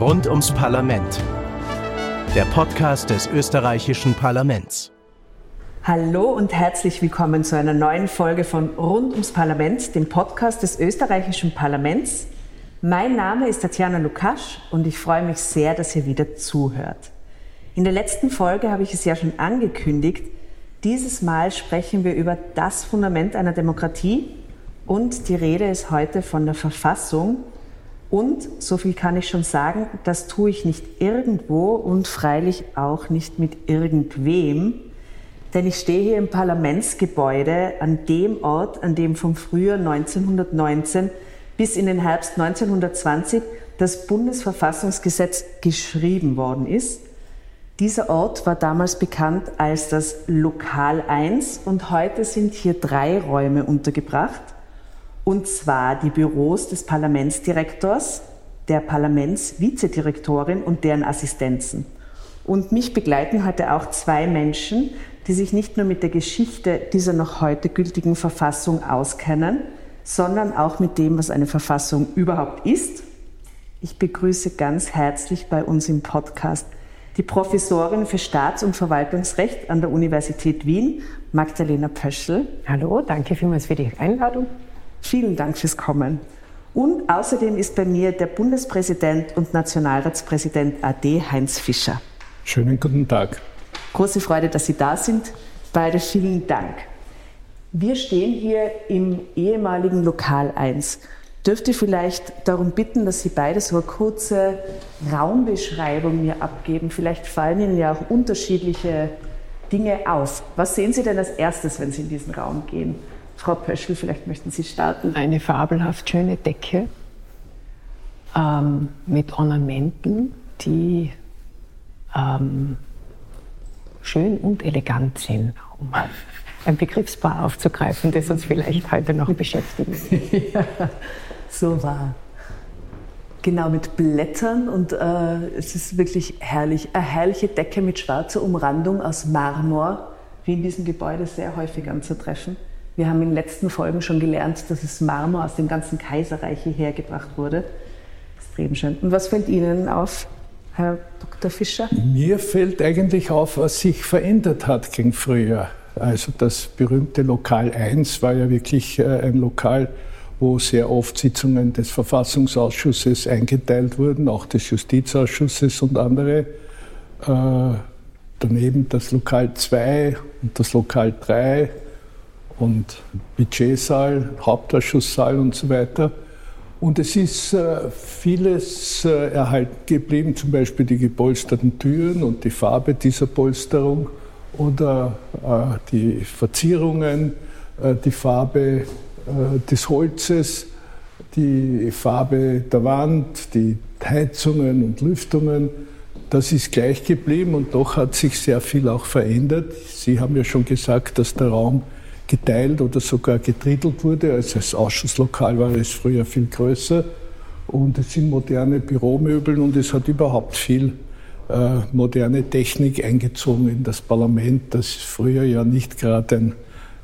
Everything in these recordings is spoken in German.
Rund ums Parlament. Der Podcast des österreichischen Parlaments. Hallo und herzlich willkommen zu einer neuen Folge von Rund ums Parlament, dem Podcast des österreichischen Parlaments. Mein Name ist Tatjana Lukasch und ich freue mich sehr, dass ihr wieder zuhört. In der letzten Folge habe ich es ja schon angekündigt. Dieses Mal sprechen wir über das Fundament einer Demokratie und die Rede ist heute von der Verfassung. Und, so viel kann ich schon sagen, das tue ich nicht irgendwo und freilich auch nicht mit irgendwem. Denn ich stehe hier im Parlamentsgebäude an dem Ort, an dem vom Frühjahr 1919 bis in den Herbst 1920 das Bundesverfassungsgesetz geschrieben worden ist. Dieser Ort war damals bekannt als das Lokal 1 und heute sind hier drei Räume untergebracht und zwar die Büros des Parlamentsdirektors, der Parlamentsvizedirektorin und deren Assistenzen. Und mich begleiten heute auch zwei Menschen, die sich nicht nur mit der Geschichte dieser noch heute gültigen Verfassung auskennen, sondern auch mit dem, was eine Verfassung überhaupt ist. Ich begrüße ganz herzlich bei uns im Podcast die Professorin für Staats- und Verwaltungsrecht an der Universität Wien, Magdalena Pöschel. Hallo, danke vielmals für die Einladung. Vielen Dank fürs Kommen. Und außerdem ist bei mir der Bundespräsident und Nationalratspräsident AD Heinz Fischer. Schönen guten Tag. Große Freude, dass Sie da sind. Beide vielen Dank. Wir stehen hier im ehemaligen Lokal 1. Dürfte vielleicht darum bitten, dass Sie beide so eine kurze Raumbeschreibung mir abgeben? Vielleicht fallen Ihnen ja auch unterschiedliche Dinge auf. Was sehen Sie denn als erstes, wenn Sie in diesen Raum gehen? Frau Pöschel, vielleicht möchten Sie starten. Eine fabelhaft schöne Decke ähm, mit Ornamenten, die ähm, schön und elegant sind, um ein Begriffspaar aufzugreifen, das uns vielleicht heute noch beschäftigt. ja, so war. Genau, mit Blättern und äh, es ist wirklich herrlich. Eine herrliche Decke mit schwarzer Umrandung aus Marmor, wie in diesem Gebäude sehr häufig anzutreffen. Wir haben in den letzten Folgen schon gelernt, dass es Marmor aus dem ganzen Kaiserreich hierher gebracht wurde. Extrem schön. Und was fällt Ihnen auf, Herr Dr. Fischer? Mir fällt eigentlich auf, was sich verändert hat gegen früher. Also das berühmte Lokal 1 war ja wirklich äh, ein Lokal, wo sehr oft Sitzungen des Verfassungsausschusses eingeteilt wurden, auch des Justizausschusses und andere. Äh, daneben das Lokal 2 und das Lokal 3 und Budgetsaal, Hauptausschusssaal und so weiter. Und es ist äh, vieles äh, erhalten geblieben, zum Beispiel die gepolsterten Türen und die Farbe dieser Polsterung oder äh, die Verzierungen, äh, die Farbe äh, des Holzes, die Farbe der Wand, die Heizungen und Lüftungen. Das ist gleich geblieben und doch hat sich sehr viel auch verändert. Sie haben ja schon gesagt, dass der Raum geteilt oder sogar gedrittelt wurde. Also das Ausschusslokal war es früher viel größer und es sind moderne Büromöbel und es hat überhaupt viel äh, moderne Technik eingezogen in das Parlament, das früher ja nicht gerade ein,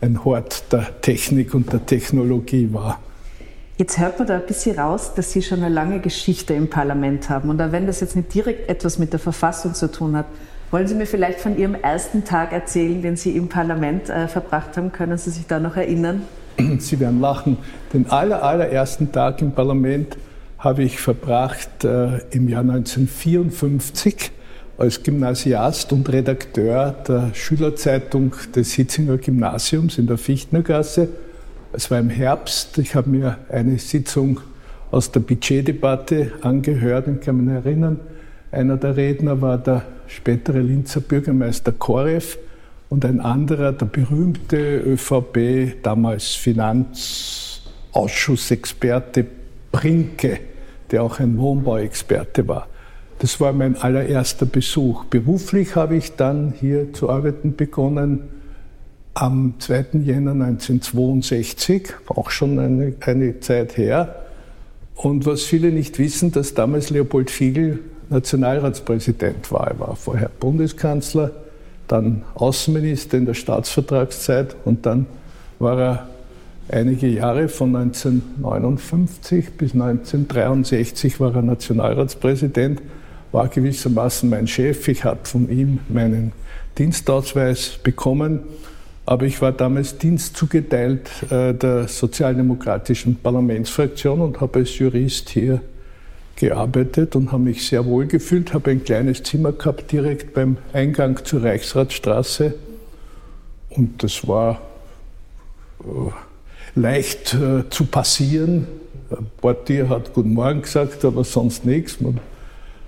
ein Hort der Technik und der Technologie war. Jetzt hört man da ein bisschen raus, dass Sie schon eine lange Geschichte im Parlament haben. Und auch wenn das jetzt nicht direkt etwas mit der Verfassung zu tun hat, wollen Sie mir vielleicht von Ihrem ersten Tag erzählen, den Sie im Parlament äh, verbracht haben? Können Sie sich da noch erinnern? Sie werden lachen. Den aller, allerersten Tag im Parlament habe ich verbracht äh, im Jahr 1954 als Gymnasiast und Redakteur der Schülerzeitung des Hitzinger Gymnasiums in der Fichtnergasse. Es war im Herbst. Ich habe mir eine Sitzung aus der Budgetdebatte angehört und kann mich erinnern. Einer der Redner war der spätere Linzer Bürgermeister Korev und ein anderer, der berühmte ÖVP, damals Finanzausschussexperte Brinke, der auch ein Wohnbauexperte war. Das war mein allererster Besuch. Beruflich habe ich dann hier zu arbeiten begonnen am 2. Jänner 1962, auch schon eine, eine Zeit her. Und was viele nicht wissen, dass damals Leopold Fiegel Nationalratspräsident war. Er war vorher Bundeskanzler, dann Außenminister in der Staatsvertragszeit und dann war er einige Jahre, von 1959 bis 1963 war er Nationalratspräsident, war gewissermaßen mein Chef. Ich habe von ihm meinen Dienstausweis bekommen, aber ich war damals Dienst zugeteilt äh, der sozialdemokratischen Parlamentsfraktion und habe als Jurist hier gearbeitet und habe mich sehr wohl gefühlt, habe ein kleines Zimmer gehabt direkt beim Eingang zur Reichsratsstraße und das war äh, leicht äh, zu passieren. Ein Portier hat Guten Morgen gesagt, aber sonst nichts. Man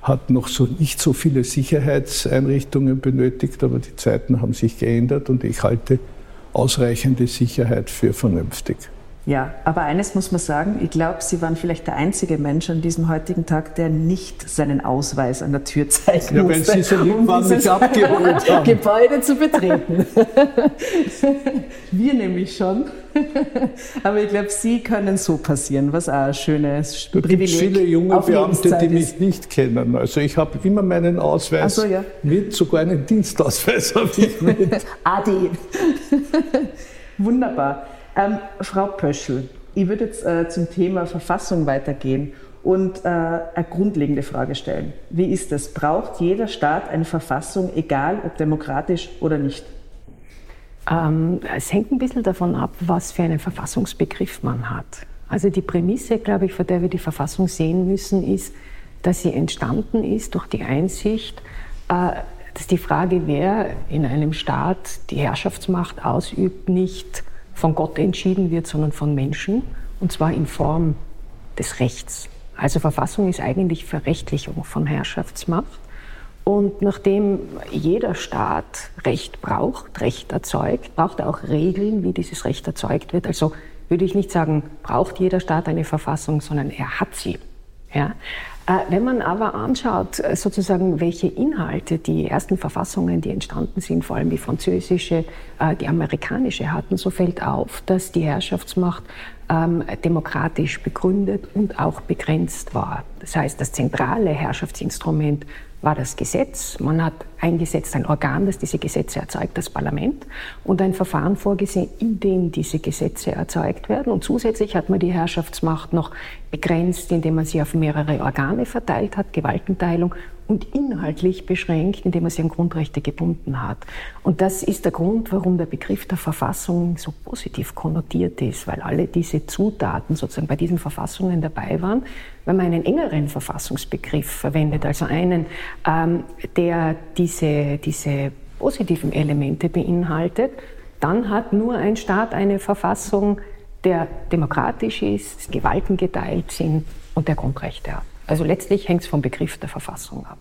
hat noch so nicht so viele Sicherheitseinrichtungen benötigt, aber die Zeiten haben sich geändert und ich halte ausreichende Sicherheit für vernünftig. Ja, aber eines muss man sagen, ich glaube, Sie waren vielleicht der einzige Mensch an diesem heutigen Tag, der nicht seinen Ausweis an der Tür zeigen ja, musste, wenn Sie so lieb um waren, mich abgeholt haben. Gebäude zu betreten. Wir nämlich schon. Aber ich glaube, Sie können so passieren, was auch ein schönes Da gibt Privileg viele junge Beamte, die ist. mich nicht kennen. Also ich habe immer meinen Ausweis so, ja. mit, sogar einen Dienstausweis habe ich mit. Adi. Wunderbar. Ähm, Frau Pöschel, ich würde jetzt äh, zum Thema Verfassung weitergehen und äh, eine grundlegende Frage stellen. Wie ist es? Braucht jeder Staat eine Verfassung, egal ob demokratisch oder nicht? Ähm, es hängt ein bisschen davon ab, was für einen Verfassungsbegriff man hat. Also die Prämisse, glaube ich, vor der wir die Verfassung sehen müssen, ist, dass sie entstanden ist durch die Einsicht, äh, dass die Frage, wer in einem Staat die Herrschaftsmacht ausübt, nicht von Gott entschieden wird, sondern von Menschen, und zwar in Form des Rechts. Also Verfassung ist eigentlich Verrechtlichung von Herrschaftsmacht. Und nachdem jeder Staat Recht braucht, Recht erzeugt, braucht er auch Regeln, wie dieses Recht erzeugt wird. Also würde ich nicht sagen, braucht jeder Staat eine Verfassung, sondern er hat sie. Ja? Äh, Wenn man aber anschaut, äh, sozusagen, welche Inhalte die ersten Verfassungen, die entstanden sind, vor allem die französische, äh, die amerikanische hatten, so fällt auf, dass die Herrschaftsmacht ähm, demokratisch begründet und auch begrenzt war. Das heißt, das zentrale Herrschaftsinstrument war das Gesetz. Man hat eingesetzt ein Organ, das diese Gesetze erzeugt, das Parlament, und ein Verfahren vorgesehen, in dem diese Gesetze erzeugt werden. Und zusätzlich hat man die Herrschaftsmacht noch begrenzt, indem man sie auf mehrere Organe verteilt hat, Gewaltenteilung, und inhaltlich beschränkt, indem man sie an Grundrechte gebunden hat. Und das ist der Grund, warum der Begriff der Verfassung so positiv konnotiert ist, weil alle diese Zutaten sozusagen bei diesen Verfassungen dabei waren. Wenn man einen engeren Verfassungsbegriff verwendet, also einen, ähm, der diese, diese positiven Elemente beinhaltet, dann hat nur ein Staat eine Verfassung, der demokratisch ist, Gewalten geteilt sind und der Grundrechte hat. Also letztlich hängt es vom Begriff der Verfassung ab.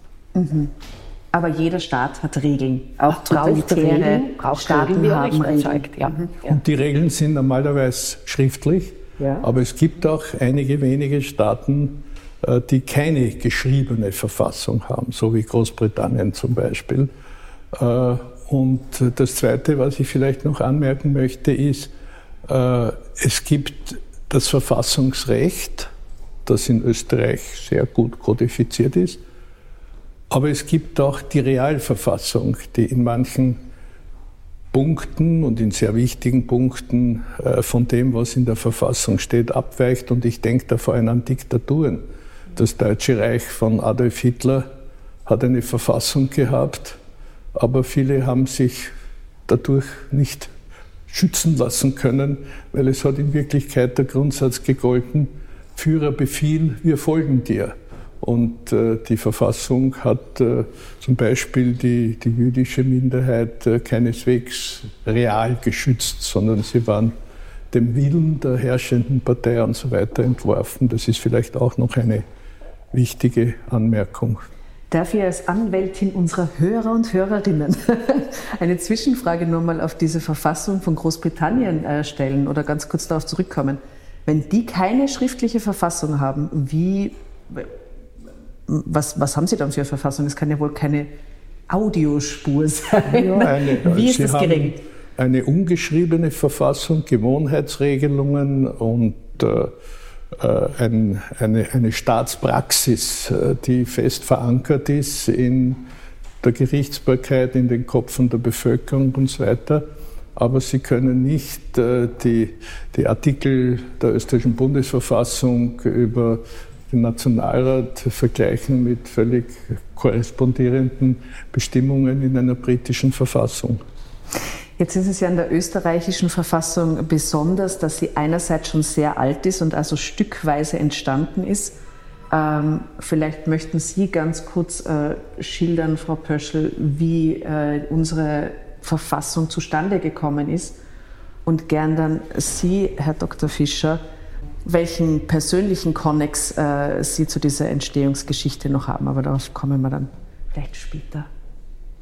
Aber jeder Staat hat Regeln. Auch totalitäre Regeln, Staaten Regeln, wie er haben Regeln. erzeugt. Ja. Ja. Und die Regeln sind normalerweise schriftlich, Ja. aber es gibt auch einige wenige Staaten, die keine geschriebene Verfassung haben, so wie Großbritannien zum Beispiel. Äh, Und das Zweite, was ich vielleicht noch anmerken möchte, ist, äh, es gibt das Verfassungsrecht, das in Österreich sehr gut kodifiziert ist, aber es gibt auch die Realverfassung, die in manchen Punkten und in sehr wichtigen Punkten äh, von dem, was in der Verfassung steht, abweicht. Und ich denke da vor allem an Diktaturen. Das Deutsche Reich von Adolf Hitler hat eine Verfassung gehabt, aber viele haben sich dadurch nicht schützen lassen können, weil es hat in Wirklichkeit der Grundsatz gegolten, Führer Befehl, wir folgen dir. Und äh, die Verfassung hat äh, zum Beispiel die, die jüdische Minderheit äh, keineswegs real geschützt, sondern sie waren dem Willen der herrschenden Partei und so weiter entworfen. Das ist vielleicht auch noch eine wichtige Anmerkung. Darf ich als Anwältin unserer Hörer und Hörerinnen eine Zwischenfrage nur mal auf diese Verfassung von Großbritannien äh, stellen oder ganz kurz darauf zurückkommen? Wenn die keine schriftliche Verfassung haben, wie, was, was haben sie dann für eine Verfassung? Es kann ja wohl keine Audiospur sein. Eine, wie ist sie das haben geregelt? Eine ungeschriebene Verfassung, Gewohnheitsregelungen und äh, ein, eine, eine Staatspraxis, äh, die fest verankert ist in der Gerichtsbarkeit, in den Kopfen der Bevölkerung und so weiter. aber sie können nicht äh, die, die Artikel der österreichischen Bundesverfassung über den Nationalrat vergleichen mit völlig korrespondierenden Bestimmungen in einer britischen Verfassung. Jetzt ist es ja in der österreichischen Verfassung besonders, dass sie einerseits schon sehr alt ist und also stückweise entstanden ist. Ähm, vielleicht möchten Sie ganz kurz äh, schildern, Frau Pöschel, wie äh, unsere Verfassung zustande gekommen ist. Und gern dann Sie, Herr Dr. Fischer, welchen persönlichen Konnex äh, Sie zu dieser Entstehungsgeschichte noch haben. Aber darauf kommen wir dann vielleicht später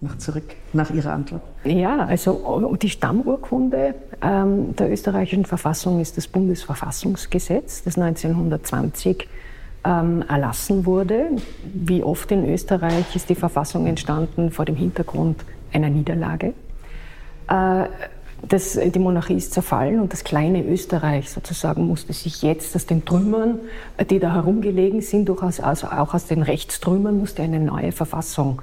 noch zurück nach Ihrer Antwort. Ja, also die Stammurkunde ähm, der österreichischen Verfassung ist das Bundesverfassungsgesetz, das 1920 ähm, erlassen wurde. Wie oft in Österreich ist die Verfassung entstanden vor dem Hintergrund einer Niederlage. Äh, das, die Monarchie ist zerfallen und das kleine Österreich sozusagen musste sich jetzt aus den Trümmern, die da herumgelegen sind, durchaus also auch aus den Rechtstrümmern, musste eine neue Verfassung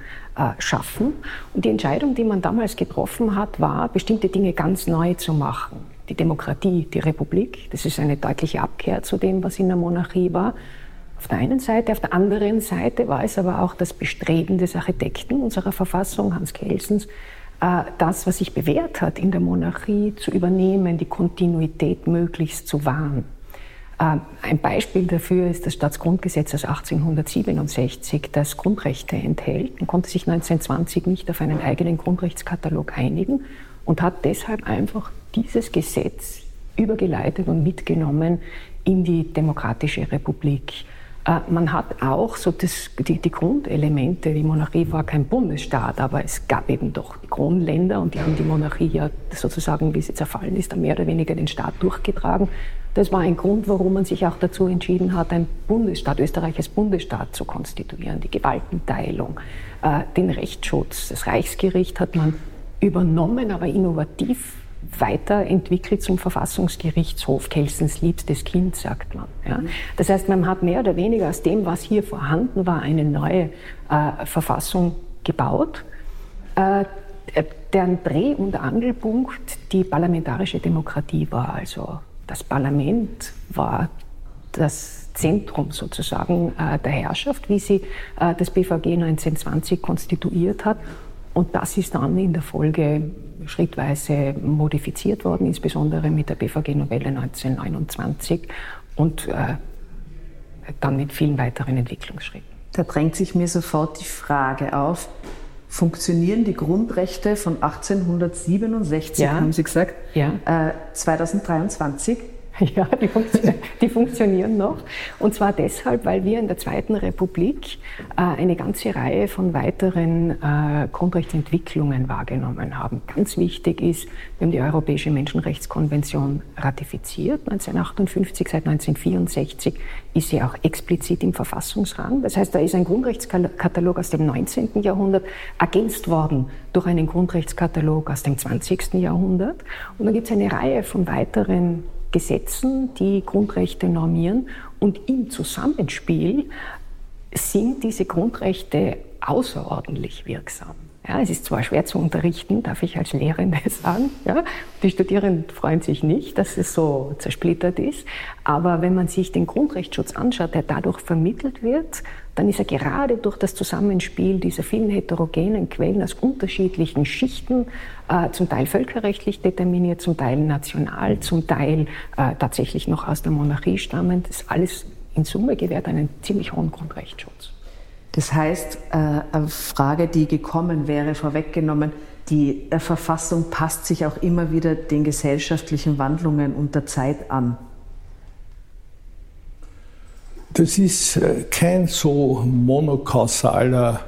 schaffen. Und die Entscheidung, die man damals getroffen hat, war, bestimmte Dinge ganz neu zu machen. Die Demokratie, die Republik, das ist eine deutliche Abkehr zu dem, was in der Monarchie war. Auf der einen Seite, auf der anderen Seite war es aber auch das Bestreben des Architekten unserer Verfassung, Hans Kelsens, äh, das, was sich bewährt hat in der Monarchie, zu übernehmen, die Kontinuität möglichst zu wahren. Äh, ein Beispiel dafür ist das Staatsgrundgesetz aus 1867, das Grundrechte enthält. Man konnte sich 1920 nicht auf einen eigenen Grundrechtskatalog einigen und hat deshalb einfach dieses Gesetz übergeleitet und mitgenommen in die Demokratische Republik. Äh, man hat auch so das, die, die, Grundelemente, die Monarchie war kein Bundesstaat, aber es gab eben doch die Kronländer und die haben die Monarchie ja sozusagen, wie sie zerfallen ist, dann mehr oder weniger den Staat durchgetragen. Das war ein Grund, warum man sich auch dazu entschieden hat, ein Bundesstaat, Österreich als Bundesstaat zu konstituieren, die Gewaltenteilung, äh, den Rechtsschutz. Das Reichsgericht hat man übernommen, aber innovativ weiterentwickelt zum Verfassungsgerichtshof. Kelsens liebstes Kind, sagt man. Ja. Mhm. Das heißt, man hat mehr oder weniger aus dem, was hier vorhanden war, eine neue äh, Verfassung gebaut, äh, deren Dreh- und Angelpunkt die parlamentarische Demokratie war. Also das Parlament war das Zentrum sozusagen äh, der Herrschaft, wie sie äh, das BVG 1920 konstituiert hat. Und das ist dann in der Folge schrittweise modifiziert worden, insbesondere mit der BVG-Novelle 1929 und äh, dann mit vielen weiteren Entwicklungsschritten. Da drängt sich mir sofort die Frage auf, funktionieren die Grundrechte von 1867, ja. haben Sie gesagt, ja. äh, 2023? Ja, die, funktio die, funktionieren noch. Und zwar deshalb, weil wir in der Zweiten Republik äh, eine ganze Reihe von weiteren äh, Grundrechtsentwicklungen wahrgenommen haben. Ganz wichtig ist, wir haben die Europäische Menschenrechtskonvention ratifiziert 1958, seit 1964 ist sie auch explizit im Verfassungsrang. Das heißt, da ist ein Grundrechtskatalog aus dem 19. Jahrhundert ergänzt worden durch einen Grundrechtskatalog aus dem 20. Jahrhundert. Und dann gibt es eine Reihe von weiteren Gesetzen, die Grundrechte normieren. Und im Zusammenspiel sind diese Grundrechte außerordentlich wirksam. Ja, es ist zwar schwer zu unterrichten, darf ich als Lehrende sagen. Ja, die Studierenden freuen sich nicht, dass es so zersplittert ist. Aber wenn man sich den Grundrechtsschutz anschaut, der dadurch vermittelt wird, dann ist er gerade durch das Zusammenspiel dieser vielen heterogenen Quellen aus unterschiedlichen Schichten, äh, zum Teil völkerrechtlich determiniert, zum Teil national, zum Teil äh, tatsächlich noch aus der Monarchie stammend, das alles in Summe gewährt einen ziemlich hohen Grundrechtsschutz. Das heißt, äh, eine Frage, die gekommen wäre, vorweggenommen, die äh, Verfassung passt sich auch immer wieder den gesellschaftlichen Wandlungen und der Zeit an. Das ist äh, kein so monokausaler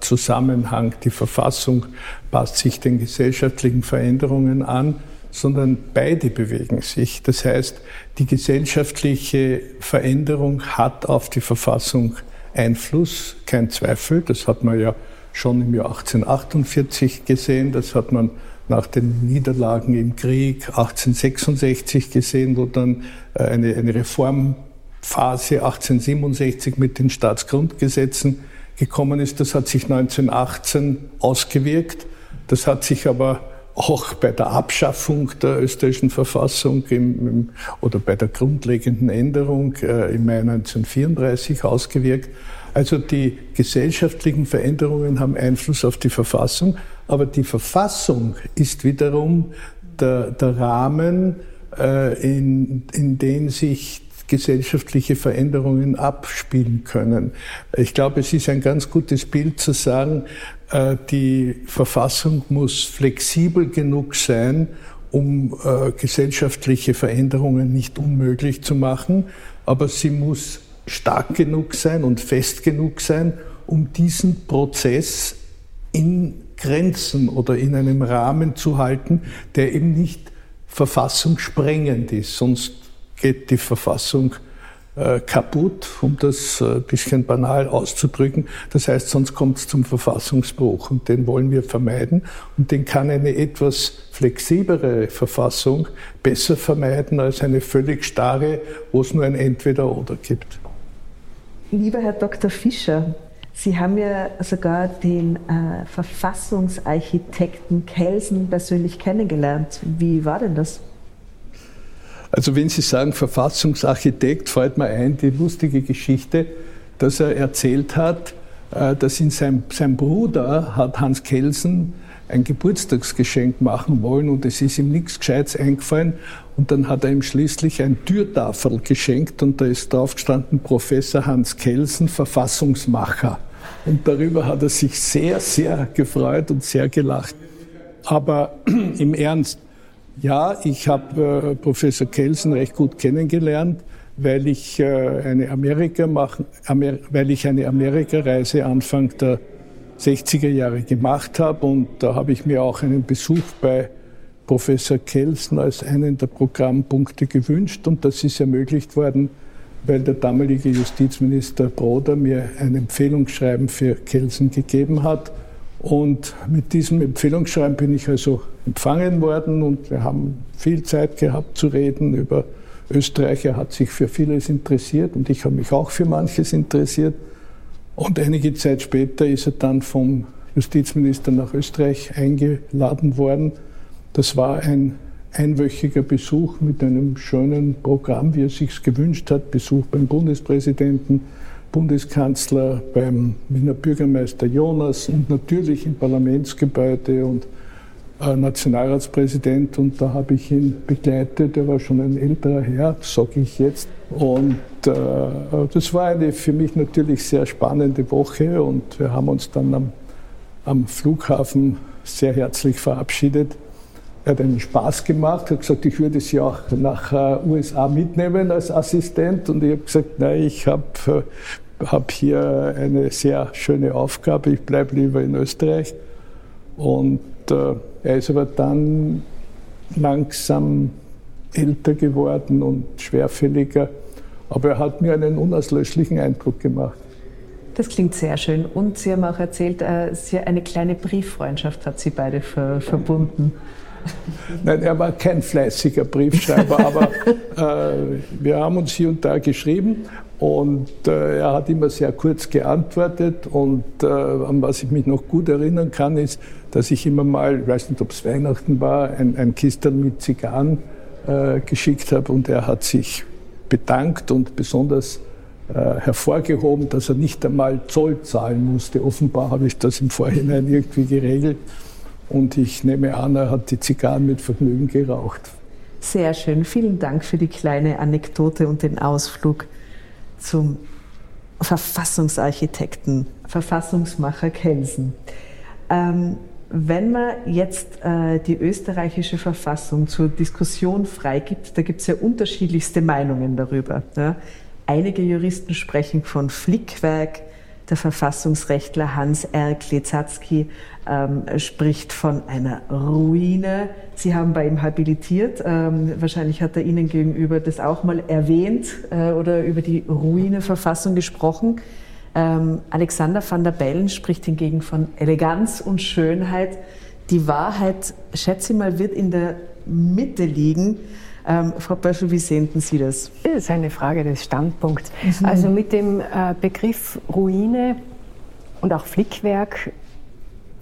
Zusammenhang. Die Verfassung passt sich den gesellschaftlichen Veränderungen an, sondern beide bewegen sich. Das heißt, die gesellschaftliche Veränderung hat auf die Verfassung Einfluss, kein Zweifel. Das hat man ja schon im Jahr 1848 gesehen, das hat man nach den Niederlagen im Krieg 1866 gesehen, wo dann äh, eine, eine Reformphase 1867 mit den Staatsgrundgesetzen gekommen ist. Das hat sich 1918 ausgewirkt. Das hat sich aber auch bei der Abschaffung der österreichischen Verfassung im, im, oder bei der grundlegenden Änderung äh, im Mai 1934 ausgewirkt. Also die gesellschaftlichen Veränderungen haben Einfluss auf die Verfassung, aber die Verfassung ist wiederum der, der Rahmen, äh, in, in den sich gesellschaftliche Veränderungen abspielen können. Ich glaube, es ist ein ganz gutes Bild zu sagen, die Verfassung muss flexibel genug sein, um äh, gesellschaftliche Veränderungen nicht unmöglich zu machen, aber sie muss stark genug sein und fest genug sein, um diesen Prozess in Grenzen oder in einem Rahmen zu halten, der eben nicht verfassungssprengend ist. Sonst geht die Verfassung äh, kaputt, um das ein äh, bisschen banal auszudrücken. Das heißt, sonst kommt es zum Verfassungsbruch und den wollen wir vermeiden und den kann eine etwas flexiblere Verfassung besser vermeiden als eine völlig starre, wo es nur ein Entweder-Oder gibt. Lieber Herr Dr. Fischer, Sie haben ja sogar den äh, Verfassungsarchitekten Kelsen persönlich kennengelernt. Wie war denn das? Also wenn Sie sagen Verfassungsarchitekt, fällt mir ein die lustige Geschichte, dass er erzählt hat, äh, dass ihn sein, sein Bruder hat Hans Kelsen ein Geburtstagsgeschenk machen wollen und es ist ihm nichts Gescheites eingefallen. Und dann hat er ihm schließlich ein Türtafel geschenkt und da ist drauf gestanden Professor Hans Kelsen, Verfassungsmacher. Und darüber hat er sich sehr, sehr gefreut und sehr gelacht. Aber im Ernst, ja, ich habe äh, Professor Kelsen recht gut kennengelernt, weil ich, äh, eine Amerika machen, Amer weil ich eine Amerikareise Anfang der 60er Jahre gemacht habe und da habe ich mir auch einen Besuch bei Professor Kelsen als einen der Programmpunkte gewünscht und das ist ermöglicht worden, weil der damalige Justizminister Broder mir ein Empfehlungsschreiben für Kelsen gegeben hat. Und mit diesem Empfehlungsschreiben bin ich also empfangen worden und wir haben viel Zeit gehabt zu reden über Österreich. Er hat sich für vieles interessiert und ich habe mich auch für manches interessiert. Und einige Zeit später ist er dann vom Justizminister nach Österreich eingeladen worden. Das war ein einwöchiger Besuch mit einem schönen Programm, wie er sich gewünscht hat. Besuch beim Bundespräsidenten, Bundeskanzler, beim Wiener Bürgermeister Jonas und natürlich im Parlamentsgebäude und äh, Nationalratspräsident. Und da habe ich ihn begleitet. Er war schon ein älterer Herr, sage ich jetzt. Und äh, das war eine für mich natürlich sehr spannende Woche. Und wir haben uns dann am, am Flughafen sehr herzlich verabschiedet. Er hat einen Spaß gemacht, hat gesagt, ich würde sie auch nach äh, USA mitnehmen als Assistent. Und ich habe gesagt, nein, ich habe äh, hab hier eine sehr schöne Aufgabe, ich bleibe lieber in Österreich. Und äh, er ist aber dann langsam älter geworden und schwerfälliger. Aber er hat mir einen unauslöschlichen Eindruck gemacht. Das klingt sehr schön. Und Sie haben auch erzählt, äh, eine kleine Brieffreundschaft hat Sie beide verbunden. Nein, er war kein fleißiger Briefschreiber, aber äh, wir haben uns hier und da geschrieben und äh, er hat immer sehr kurz geantwortet und äh, an was ich mich noch gut erinnern kann, ist, dass ich immer mal, ich weiß nicht, ob es Weihnachten war, ein, ein Kistel mit Zigarren äh, geschickt habe und er hat sich bedankt und besonders äh, hervorgehoben, dass er nicht einmal Zoll zahlen musste. Offenbar habe ich das im Vorhinein irgendwie geregelt. Und ich nehme an, er hat die Zigarren mit Vergnügen geraucht. Sehr schön. Vielen Dank für die kleine Anekdote und den Ausflug zum Verfassungsarchitekten, Verfassungsmacher Kelsen. Ähm, wenn man jetzt äh, die österreichische Verfassung zur Diskussion freigibt, da gibt es ja unterschiedlichste Meinungen darüber. Ja. Einige Juristen sprechen von Flickwerk, der Verfassungsrechtler Hans R. Klezatzky ähm, spricht von einer Ruine. Sie haben bei ihm habilitiert. Ähm, wahrscheinlich hat er Ihnen gegenüber das auch mal erwähnt äh, oder über die Ruine-Verfassung gesprochen. Ähm, Alexander van der Bellen spricht hingegen von Eleganz und Schönheit. Die Wahrheit, schätze ich mal, wird in der Mitte liegen. Ähm, Frau Böschel, wie sehen Sie das? Das ist eine Frage des Standpunkts. Mhm. Also mit dem äh, Begriff Ruine und auch Flickwerk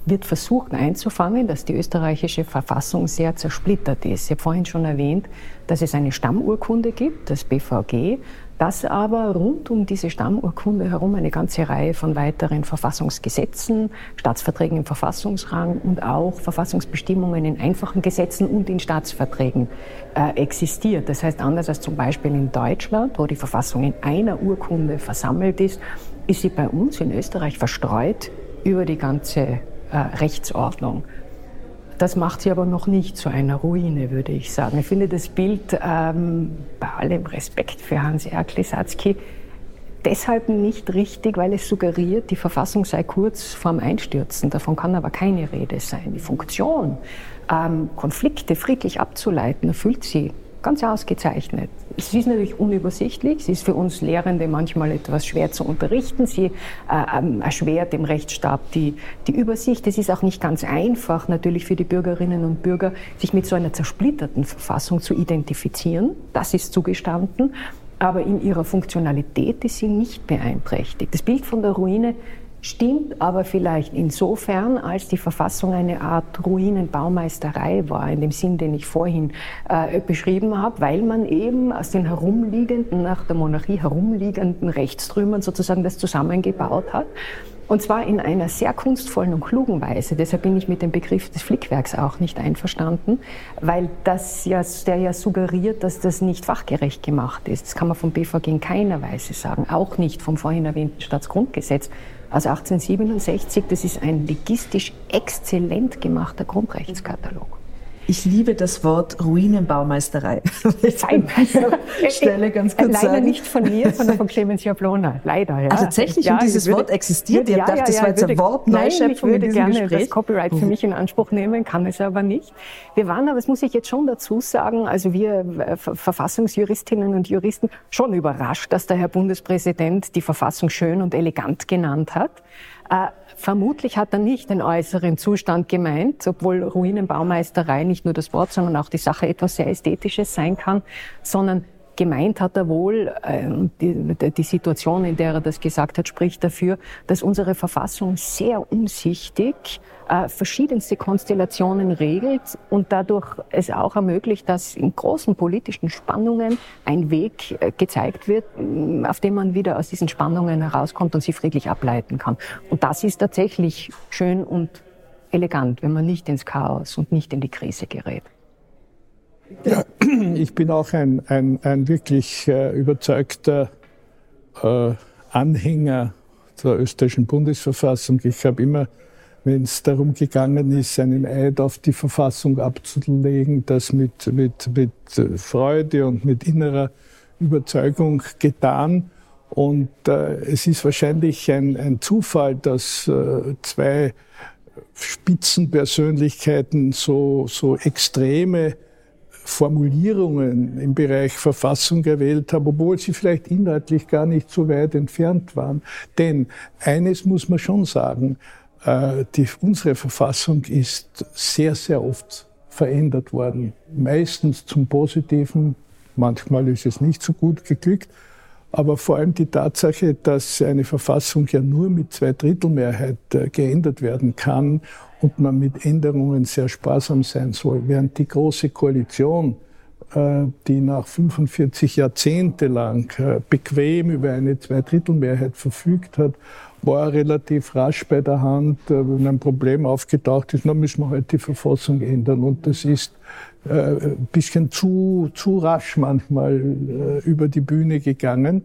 wird versucht einzufangen, dass die österreichische Verfassung sehr zersplittert ist. Ich habe vorhin schon erwähnt, dass es eine Stammurkunde gibt, das BVG, dass aber rund um diese Stammurkunde herum eine ganze Reihe von weiteren Verfassungsgesetzen, Staatsverträgen im Verfassungsrang und auch Verfassungsbestimmungen in einfachen Gesetzen und in Staatsverträgen äh, existiert. Das heißt, anders als zum Beispiel in Deutschland, wo die Verfassung in einer Urkunde versammelt ist, ist sie bei uns in Österreich verstreut über die ganze äh, Rechtsordnung. Das macht sie aber noch nicht zu einer Ruine, würde ich sagen. Ich finde das Bild, ähm, bei allem Respekt für Hans Erklisatzky, deshalb nicht richtig, weil es suggeriert, die Verfassung sei kurz vorm Einstürzen. Davon kann aber keine Rede sein. Die Funktion, ähm, Konflikte friedlich abzuleiten, erfüllt sie ganz ausgezeichnet. Sie ist natürlich unübersichtlich. Sie ist für uns Lehrende manchmal etwas schwer zu unterrichten. Sie äh, ähm, erschwert dem Rechtsstab die, die Übersicht. Es ist auch nicht ganz einfach, natürlich für die Bürgerinnen und Bürger, sich mit so einer zersplitterten Verfassung zu identifizieren. Das ist zugestanden. Aber in ihrer Funktionalität ist sie nicht beeinträchtigt. Das Bild von der Ruine Stimmt aber vielleicht insofern, als die Verfassung eine Art Ruinenbaumeisterei war, in dem Sinn, den ich vorhin äh, beschrieben habe, weil man eben aus den herumliegenden, nach der Monarchie herumliegenden Rechtstrümmern sozusagen das zusammengebaut hat. Und zwar in einer sehr kunstvollen und klugen Weise. Deshalb bin ich mit dem Begriff des Flickwerks auch nicht einverstanden, weil das ja, der ja suggeriert, dass das nicht fachgerecht gemacht ist. Das kann man vom BVG in keiner Weise sagen, auch nicht vom vorhin erwähnten Staatsgrundgesetz aus 1867. Das ist ein legistisch exzellent gemachter Grundrechtskatalog. Ich liebe das Wort Ruinenbaumeisterei. Fein. Stelle ganz kurz Leider sagen. nicht von mir, sondern von Clemens Jablona. Leider, ja. Also tatsächlich, ja, und dieses würde, Wort existiert. Ihr ja, dachte, ja, das war jetzt ein Wort Wortneuschöpfung Nein, ich würde gerne Gespräch. das Copyright für mich in Anspruch nehmen, kann es aber nicht. Wir waren aber, das muss ich jetzt schon dazu sagen, also wir äh, Verfassungsjuristinnen und Juristen, schon überrascht, dass der Herr Bundespräsident die Verfassung schön und elegant genannt hat. Vermutlich hat er nicht den äußeren Zustand gemeint, obwohl Ruinenbaumeisterei nicht nur das Wort, sondern auch die Sache etwas sehr Ästhetisches sein kann, sondern gemeint hat er wohl, äh, die, die, Situation, in der er das gesagt hat, spricht dafür, dass unsere Verfassung sehr umsichtig äh, verschiedenste Konstellationen regelt und dadurch es auch ermöglicht, dass in großen politischen Spannungen ein Weg äh, gezeigt wird, auf dem man wieder aus diesen Spannungen herauskommt und sie friedlich ableiten kann. Und das ist tatsächlich schön und elegant, wenn man nicht ins Chaos und nicht in die Krise gerät. Ja, ich bin auch ein, ein, ein wirklich äh, überzeugter äh, Anhänger der österreichischen Bundesverfassung. Ich habe immer, wenn es darum gegangen ist, einen Eid auf die Verfassung abzulegen, das mit, mit, mit Freude und mit innerer Überzeugung getan. Und äh, es ist wahrscheinlich ein, ein Zufall, dass äh, zwei Spitzenpersönlichkeiten so, so extreme Formulierungen im Bereich Verfassung gewählt habe, obwohl sie vielleicht inhaltlich gar nicht so weit entfernt waren. Denn eines muss man schon sagen, äh, die, unsere Verfassung ist sehr, sehr oft verändert worden. Meistens zum Positiven, manchmal ist es nicht so gut geglückt. Aber vor allem die Tatsache, dass eine Verfassung ja nur mit Zweidrittelmehrheit äh, geändert werden kann und man mit Änderungen sehr sparsam sein soll. Während die Große Koalition, äh, die nach 45 Jahrzehnte lang äh, bequem über eine Zweidrittelmehrheit verfügt hat, war relativ rasch bei der Hand, wenn ein Problem aufgetaucht ist, dann müssen wir halt die Verfassung ändern. Und das ist ein bisschen zu, zu rasch manchmal über die Bühne gegangen.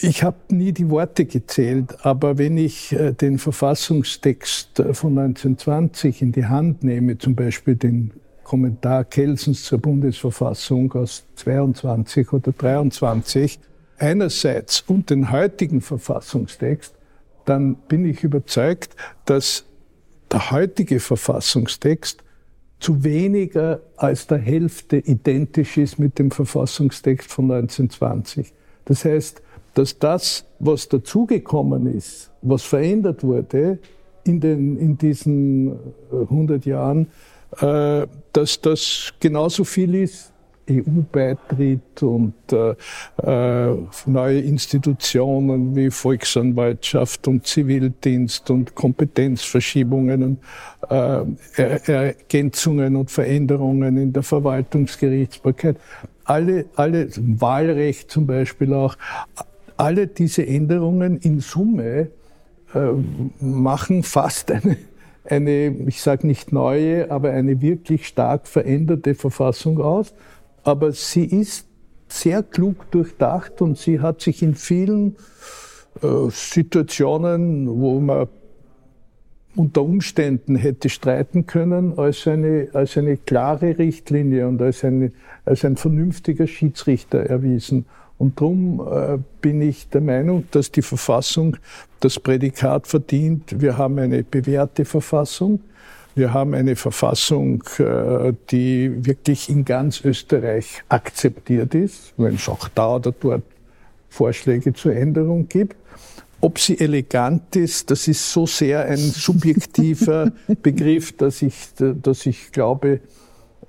Ich habe nie die Worte gezählt, aber wenn ich äh, den Verfassungstext äh, von 1920 in die Hand nehme, zum Beispiel den Kommentar Kelsens zur Bundesverfassung aus 22 oder 23, einerseits und den heutigen Verfassungstext, dann bin ich überzeugt, dass der heutige Verfassungstext zu weniger als der Hälfte identisch ist mit dem Verfassungstext von 1920. Das heißt, dass das, was dazugekommen ist, was verändert wurde in, den, in diesen 100 äh, Jahren, äh, dass das genauso viel ist EU-Beitritt und äh, äh, neue Institutionen wie Volksanwaltschaft und Zivildienst und Kompetenzverschiebungen und äh, Ergänzungen und Veränderungen in der Verwaltungsgerichtsbarkeit. Alle, alle, Wahlrecht zum Beispiel auch, alle diese Änderungen in Summe äh, machen fast eine eine, ich sage nicht neue, aber eine wirklich stark veränderte Verfassung aus. Aber sie ist sehr klug durchdacht und sie hat sich in vielen äh, Situationen, wo man unter Umständen hätte streiten können, als eine, als eine klare Richtlinie und als, eine, als ein vernünftiger Schiedsrichter erwiesen. Und darum äh, bin ich der Meinung, dass die Verfassung das Prädikat verdient. Wir haben eine bewährte Verfassung. Wir haben eine Verfassung, äh, die wirklich in ganz Österreich akzeptiert ist, wenn es auch da oder dort Vorschläge zur Änderung gibt. Ob sie elegant ist, das ist so sehr ein subjektiver Begriff, dass ich, dass ich glaube,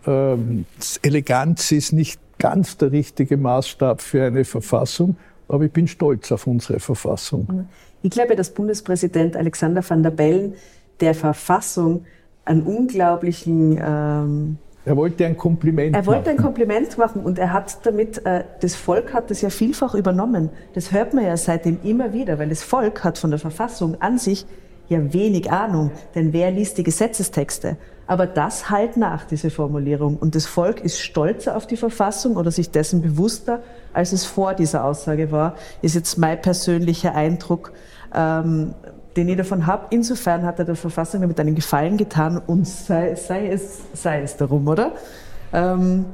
ähm, Eleganz ist nicht ganz der richtige Maßstab für eine Verfassung, aber ich bin stolz auf unsere Verfassung. Ich glaube, dass Bundespräsident Alexander van der Bellen der Verfassung einen unglaublichen ähm, er wollte ein Kompliment machen. Er wollte ein Kompliment machen und er hat damit, äh, das Volk hat das ja vielfach übernommen. Das hört man ja seitdem immer wieder, weil das Volk hat von der Verfassung an sich ja wenig Ahnung, denn wer liest die Gesetzestexte? Aber das halt nach, diese Formulierung. Und das Volk ist stolzer auf die Verfassung oder sich dessen bewusster, als es vor dieser Aussage war, ist jetzt mein persönlicher Eindruck, ähm, den ich davon habe. Insofern hat er der Verfassung damit einen Gefallen getan und sei, sei, es, sei es darum, oder? Ähm,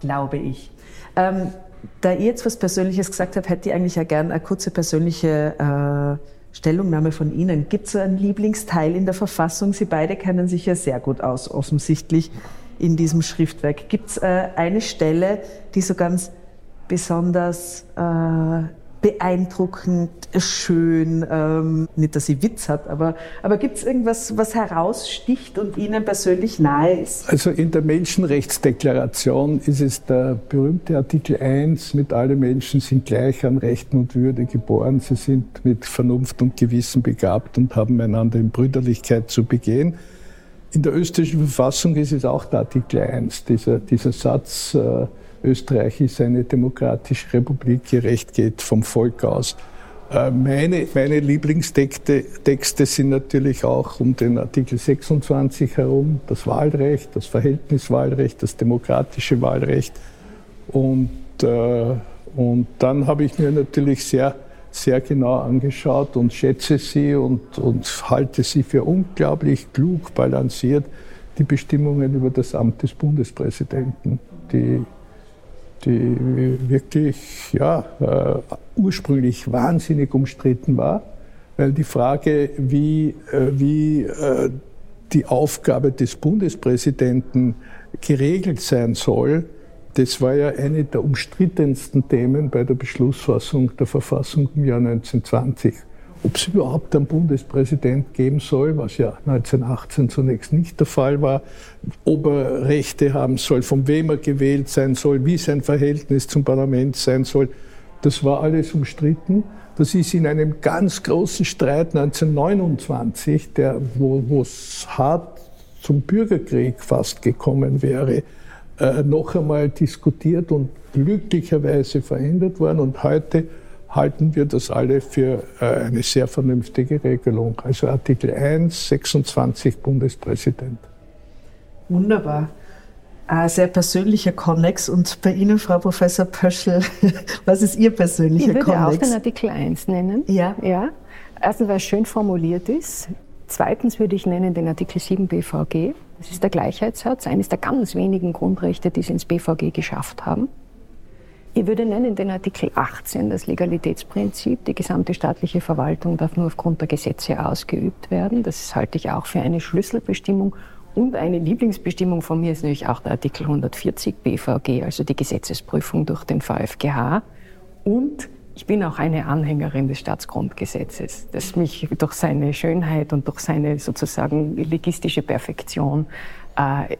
glaube ich. Ähm, da ihr jetzt was Persönliches gesagt habt, hätte ich eigentlich ja gern eine kurze persönliche äh, Stellungnahme von Ihnen. Gibt es einen Lieblingsteil in der Verfassung? Sie beide kennen sich ja sehr gut aus, offensichtlich in diesem Schriftwerk. Gibt es äh, eine Stelle, die so ganz besonders äh, beeindruckend, schön, ähm, nicht, dass sie Witz hat, aber, aber gibt es irgendwas, was heraussticht und Ihnen persönlich nahe ist? Also in der Menschenrechtsdeklaration ist es der berühmte Artikel 1, mit alle Menschen sind gleich an Rechten und Würde geboren, sie sind mit Vernunft und Gewissen begabt und haben einander in Brüderlichkeit zu begehen. In der österreichischen Verfassung ist es auch der Artikel 1, dieser, dieser Satz, äh, Österreich ist eine demokratische Republik, ihr Recht geht vom Volk aus. Äh, meine, meine Lieblingstexte Texte sind natürlich auch um den Artikel 26 herum, das Wahlrecht, das Verhältniswahlrecht, das demokratische Wahlrecht. Und, äh, und dann habe ich mir natürlich sehr, sehr genau angeschaut und schätze sie und, und halte sie für unglaublich klug balanciert, die Bestimmungen über das Amt des Bundespräsidenten, die die wirklich ja, äh, ursprünglich wahnsinnig umstritten war, weil die Frage, wie, äh, wie äh, die Aufgabe des Bundespräsidenten geregelt sein soll, das war ja eine der umstrittensten Themen bei der Beschlussfassung der Verfassung im Jahr 1920 ob es überhaupt einen Bundespräsident geben soll, was ja 1918 zunächst nicht der Fall war, ob er Rechte haben soll, von wem er gewählt sein soll, wie sein Verhältnis zum Parlament sein soll, das war alles umstritten. Das ist in einem ganz großen Streit 1929, der, wo es hart zum Bürgerkrieg fast gekommen wäre, äh, noch einmal diskutiert und glücklicherweise verändert worden. Und heute halten wir das alle für äh, eine sehr vernünftige Regelung. Also Artikel 1, 26 Bundespräsident. Wunderbar. Ein sehr persönlicher Konnex. Und bei Ihnen, Frau Professor Pöschel, was ist Ihr persönlicher Konnex? Ich würde auch den Artikel 1 nennen. Ja. ja. Erstens, weil es schön formuliert ist. Zweitens würde ich nennen den Artikel 7 BVG. Das ist der Gleichheitssatz, eines der ganz wenigen Grundrechte, die es ins BVG geschafft haben. Ich würde nennen den Artikel 18, das Legalitätsprinzip. Die gesamte staatliche Verwaltung darf nur aufgrund der Gesetze ausgeübt werden. Das halte ich auch für eine Schlüsselbestimmung. Und eine Lieblingsbestimmung von mir ist natürlich auch der Artikel 140 BVG, also die Gesetzesprüfung durch den VfGH. Und Ich bin auch eine Anhängerin des Staatsgrundgesetzes, das mich durch seine Schönheit und durch seine sozusagen legistische Perfektion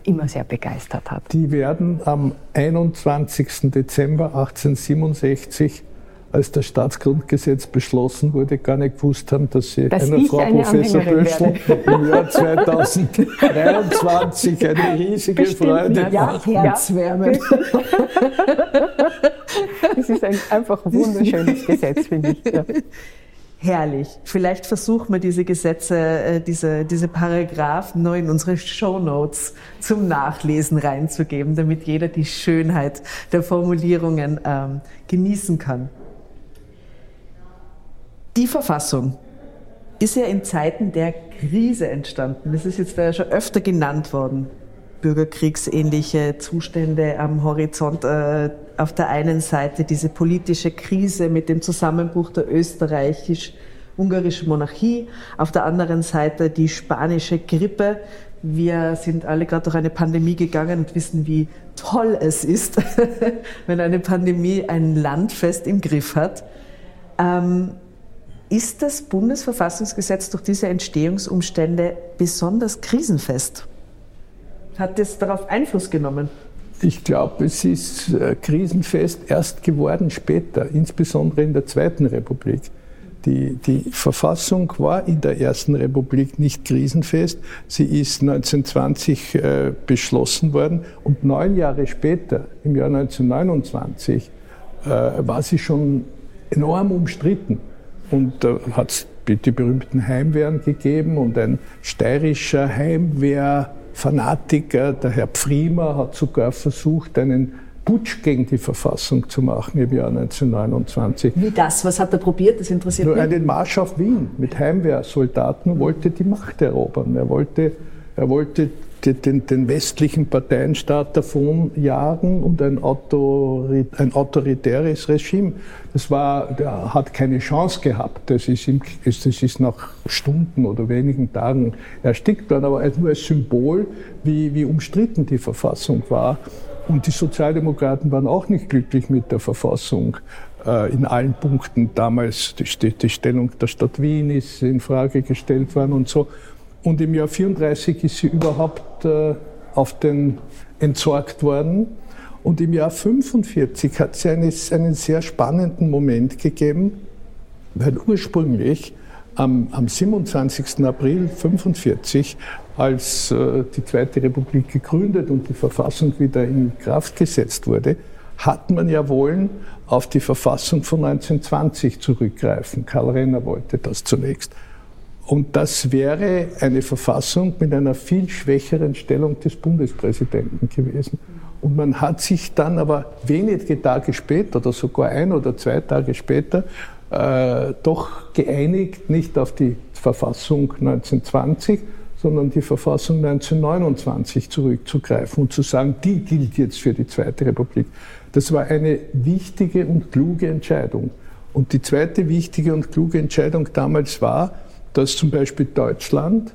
immer sehr begeistert hat. Die werden am 21. Dezember 1867 als das Staatsgrundgesetz beschlossen wurde, gar nicht gewusst haben, dass sie dass einer Frau eine Professor Böschel im Jahr 2023 eine riesige Bestimmt, Freude Ja. Herzwärme. Es ist ein einfach wunderschönes Gesetz, finde ich. Ja. Herrlich. Vielleicht versuchen wir diese Gesetze, äh, diese, diese Paragraphen neu in unsere Shownotes zum Nachlesen reinzugeben, damit jeder die Schönheit der Formulierungen ähm, genießen kann. Die Verfassung ist ja in Zeiten der Krise entstanden. Das ist jetzt schon öfter genannt worden. Bürgerkriegsähnliche Zustände am Horizont. Äh, auf der einen Seite diese politische Krise mit dem Zusammenbruch der österreichisch-ungarischen Monarchie, auf der anderen Seite die spanische Grippe. Wir sind alle gerade durch eine Pandemie gegangen und wissen, wie toll es ist, wenn eine Pandemie ein Land fest im Griff hat. Ähm, ist das Bundesverfassungsgesetz durch diese Entstehungsumstände besonders krisenfest? Hat das darauf Einfluss genommen? Ich glaube, es ist äh, krisenfest erst geworden später, insbesondere in der Zweiten Republik. Die, die, Verfassung war in der Ersten Republik nicht krisenfest. Sie ist 1920 äh, beschlossen worden und neun Jahre später, im Jahr 1929, äh, war sie schon enorm umstritten. Und da hat es die berühmten Heimwehren gegeben und ein steirischer Heimwehr-Fanatiker, der Herr Pfriemer, hat sogar versucht, einen Putsch gegen die Verfassung zu machen im Jahr 1929. Wie das? Was hat er probiert? Das interessiert Nur mich. einen Marsch auf Wien mit Heimwehrsoldaten wollte die Macht erobern. Er wollte, er wollte den, den westlichen Parteienstaat davon jagen und ein, Autorit, ein autoritäres Regime. Das war, der hat keine Chance gehabt. Das ist, im, das ist nach Stunden oder wenigen Tagen erstickt worden, aber nur als Symbol, wie, wie umstritten die Verfassung war. Und die Sozialdemokraten waren auch nicht glücklich mit der Verfassung äh, in allen Punkten. Damals die, die Stellung der Stadt Wien ist in Frage gestellt worden und so. Und im Jahr 34 ist sie überhaupt äh, auf den entsorgt worden. Und im Jahr 45 hat es eine, einen sehr spannenden Moment gegeben, weil ursprünglich am, am 27. April 45, als äh, die Zweite Republik gegründet und die Verfassung wieder in Kraft gesetzt wurde, hat man ja wollen auf die Verfassung von 1920 zurückgreifen. Karl Renner wollte das zunächst. Und das wäre eine Verfassung mit einer viel schwächeren Stellung des Bundespräsidenten gewesen. Und man hat sich dann aber wenige Tage später oder sogar ein oder zwei Tage später äh, doch geeinigt, nicht auf die Verfassung 1920, sondern die Verfassung 1929 zurückzugreifen und zu sagen, die gilt jetzt für die Zweite Republik. Das war eine wichtige und kluge Entscheidung. Und die zweite wichtige und kluge Entscheidung damals war, dass zum Beispiel Deutschland